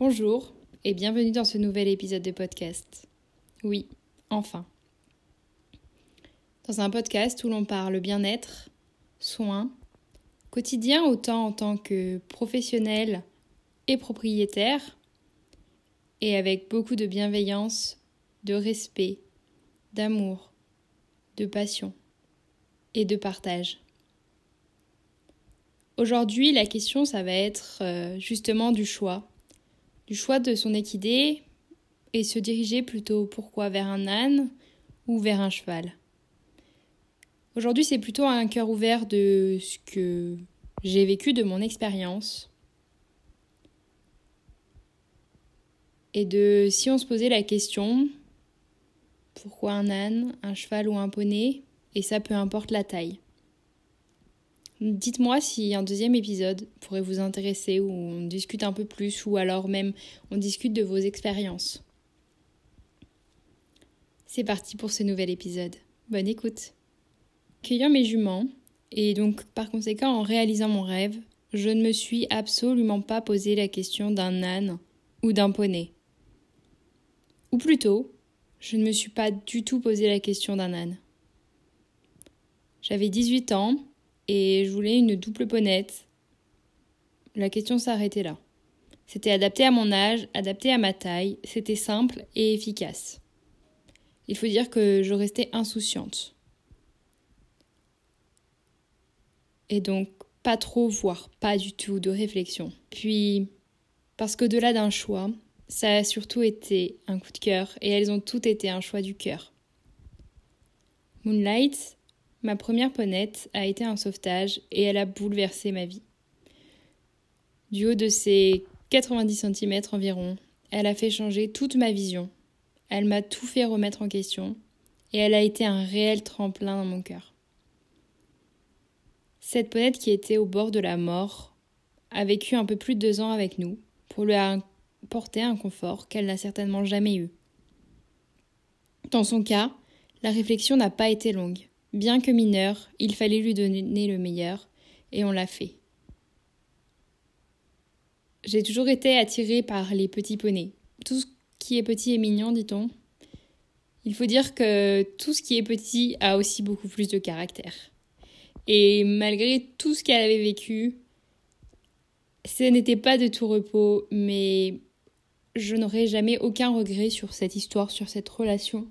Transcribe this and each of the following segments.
Bonjour et bienvenue dans ce nouvel épisode de podcast. Oui, enfin. Dans un podcast où l'on parle bien-être, soins, quotidien autant en tant que professionnel et propriétaire, et avec beaucoup de bienveillance, de respect, d'amour, de passion et de partage. Aujourd'hui, la question, ça va être euh, justement du choix. Du choix de son équidé et se diriger plutôt pourquoi vers un âne ou vers un cheval. Aujourd'hui, c'est plutôt un cœur ouvert de ce que j'ai vécu de mon expérience. Et de si on se posait la question pourquoi un âne, un cheval ou un poney, et ça peu importe la taille. Dites-moi si un deuxième épisode pourrait vous intéresser, où on discute un peu plus, ou alors même on discute de vos expériences. C'est parti pour ce nouvel épisode. Bonne écoute. Cueillant mes juments, et donc par conséquent en réalisant mon rêve, je ne me suis absolument pas posé la question d'un âne ou d'un poney. Ou plutôt, je ne me suis pas du tout posé la question d'un âne. J'avais 18 ans et je voulais une double ponette. La question s'arrêtait là. C'était adapté à mon âge, adapté à ma taille, c'était simple et efficace. Il faut dire que je restais insouciante. Et donc pas trop, voire pas du tout de réflexion. Puis, parce qu'au-delà d'un choix, ça a surtout été un coup de cœur et elles ont toutes été un choix du cœur. Moonlight Ma première ponette a été un sauvetage et elle a bouleversé ma vie. Du haut de ses 90 cm environ, elle a fait changer toute ma vision. Elle m'a tout fait remettre en question et elle a été un réel tremplin dans mon cœur. Cette ponette qui était au bord de la mort a vécu un peu plus de deux ans avec nous pour lui apporter un confort qu'elle n'a certainement jamais eu. Dans son cas, la réflexion n'a pas été longue. Bien que mineur, il fallait lui donner le meilleur, et on l'a fait. J'ai toujours été attirée par les petits poneys. Tout ce qui est petit est mignon, dit-on. Il faut dire que tout ce qui est petit a aussi beaucoup plus de caractère. Et malgré tout ce qu'elle avait vécu, ce n'était pas de tout repos, mais je n'aurai jamais aucun regret sur cette histoire, sur cette relation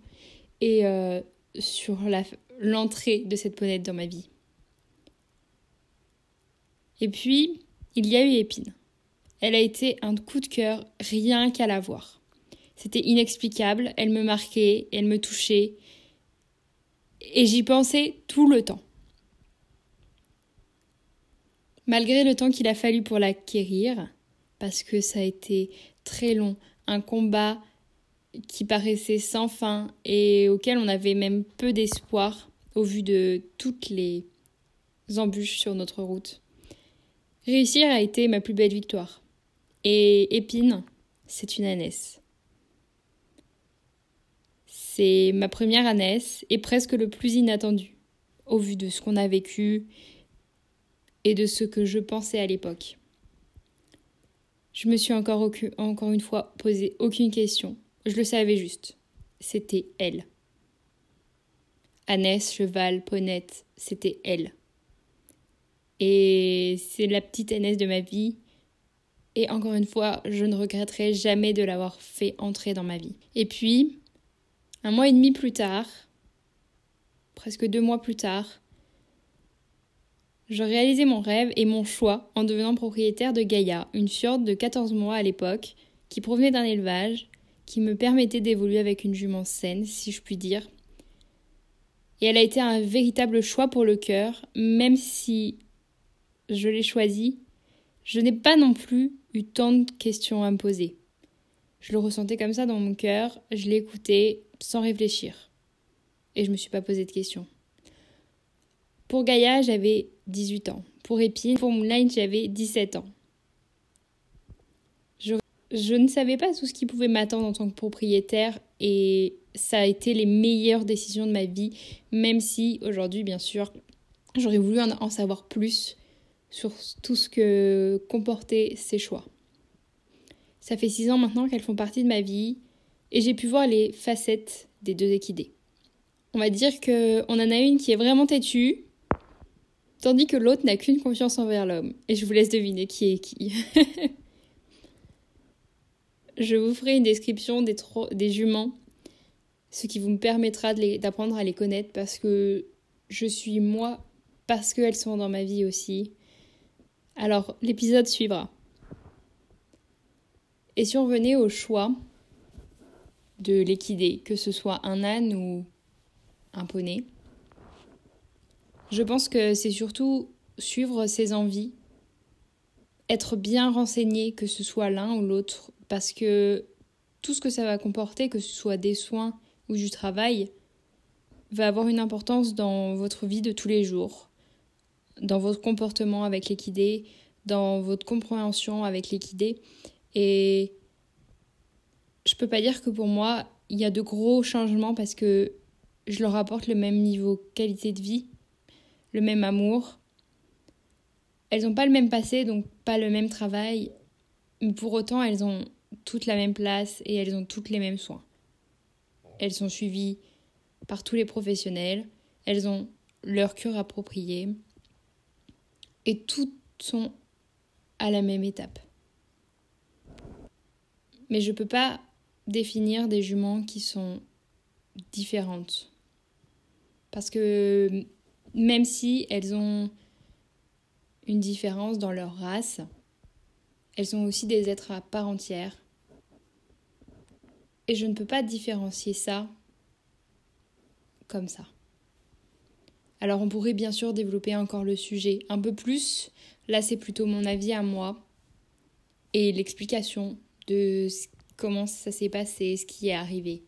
et euh, sur la, l'entrée de cette ponette dans ma vie. Et puis, il y a eu Épine. Elle a été un coup de cœur rien qu'à la voir. C'était inexplicable, elle me marquait, elle me touchait, et j'y pensais tout le temps. Malgré le temps qu'il a fallu pour l'acquérir, parce que ça a été très long, un combat qui paraissait sans fin et auquel on avait même peu d'espoir, au vu de toutes les embûches sur notre route. Réussir a été ma plus belle victoire. Et Épine, c'est une ânesse. C'est ma première ânesse et presque le plus inattendu, au vu de ce qu'on a vécu et de ce que je pensais à l'époque. Je me suis encore, encore une fois posé aucune question. Je le savais juste. C'était elle. Annès, cheval, ponette, c'était elle. Et c'est la petite Annès de ma vie. Et encore une fois, je ne regretterai jamais de l'avoir fait entrer dans ma vie. Et puis, un mois et demi plus tard, presque deux mois plus tard, je réalisais mon rêve et mon choix en devenant propriétaire de Gaïa, une fjord de 14 mois à l'époque, qui provenait d'un élevage, qui me permettait d'évoluer avec une jument saine, si je puis dire, et elle a été un véritable choix pour le cœur, même si je l'ai choisie, je n'ai pas non plus eu tant de questions à me poser. Je le ressentais comme ça dans mon cœur, je l'écoutais sans réfléchir. Et je ne me suis pas posé de questions. Pour Gaïa, j'avais 18 ans. Pour Épine, pour Moonlight, j'avais 17 ans. Je, ne savais pas tout ce qui pouvait m'attendre en tant que propriétaire et ça a été les meilleures décisions de ma vie, même si aujourd'hui, bien sûr, j'aurais voulu en, savoir plus sur tout ce que comportaient ces choix. Ça fait six ans maintenant qu'elles font partie de ma vie et j'ai pu voir les facettes des deux équidés. On va dire qu'on en a une qui est vraiment têtue, tandis que l'autre n'a qu'une confiance envers l'homme. Et je vous laisse deviner qui est qui. je vous ferai une description des, juments, ce qui vous me permettra d'apprendre à les connaître parce que je suis moi, parce qu'elles sont dans ma vie aussi. Alors, l'épisode suivra. Et si on revenait au choix de l'équidé, que ce soit un âne ou un poney, je pense que c'est surtout suivre ses envies, être bien renseigné, que ce soit l'un ou l'autre, parce que tout ce que ça va comporter, que ce soit des soins ou du travail, va avoir une importance dans votre vie de tous les jours, dans votre comportement avec l'équidé, dans votre compréhension avec l'équidé. Et je peux pas dire que pour moi, il y a de gros changements parce que je leur apporte le même niveau qualité de vie, le même amour. Elles n'ont pas le même passé, donc pas le même travail, mais pour autant, elles ont toutes la même place et elles ont toutes les mêmes soins. Elles sont suivies par tous les professionnels, elles ont leur cure appropriée et toutes sont à la même étape. Mais je ne peux pas définir des juments qui sont différentes. Parce que même si elles ont une différence dans leur race, elles sont aussi des êtres à part entière. Et je ne peux pas différencier ça comme ça. Alors on pourrait bien sûr développer encore le sujet un peu plus. Là c'est plutôt mon avis à moi et l'explication de comment ça s'est passé, ce qui est arrivé.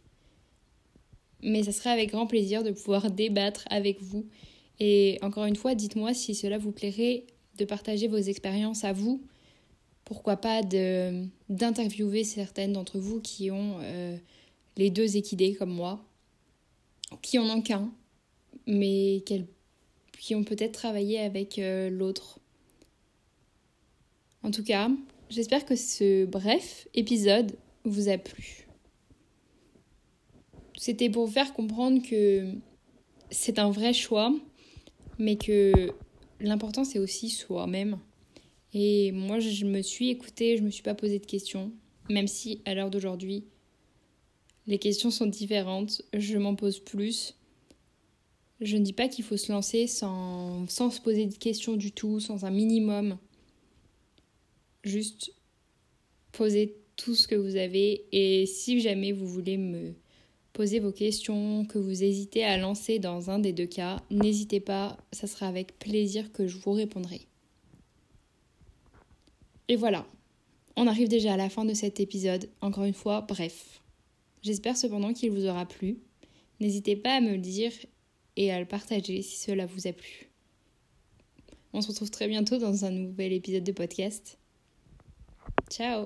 Mais ça serait avec grand plaisir de pouvoir débattre avec vous. Et encore une fois, dites-moi si cela vous plairait de partager vos expériences à vous. Pourquoi pas d'interviewer certaines d'entre vous qui ont euh, les deux équidés comme moi, qui en ont qu'un, mais qui ont peut-être travaillé avec euh, l'autre. En tout cas, j'espère que ce bref épisode vous a plu. C'était pour faire comprendre que c'est un vrai choix, mais que l'important c'est aussi soi-même. Et moi, je me suis écoutée, je me suis pas posé de questions, même si à l'heure d'aujourd'hui, les questions sont différentes, je m'en pose plus. Je ne dis pas qu'il faut se lancer sans, sans se poser de questions du tout, sans un minimum. Juste poser tout ce que vous avez et si jamais vous voulez me poser vos questions, que vous hésitez à lancer dans un des deux cas, n'hésitez pas, ça sera avec plaisir que je vous répondrai. Et voilà, on arrive déjà à la fin de cet épisode. Encore une fois, bref. J'espère cependant qu'il vous aura plu. N'hésitez pas à me le dire et à le partager si cela vous a plu. On se retrouve très bientôt dans un nouvel épisode de podcast. Ciao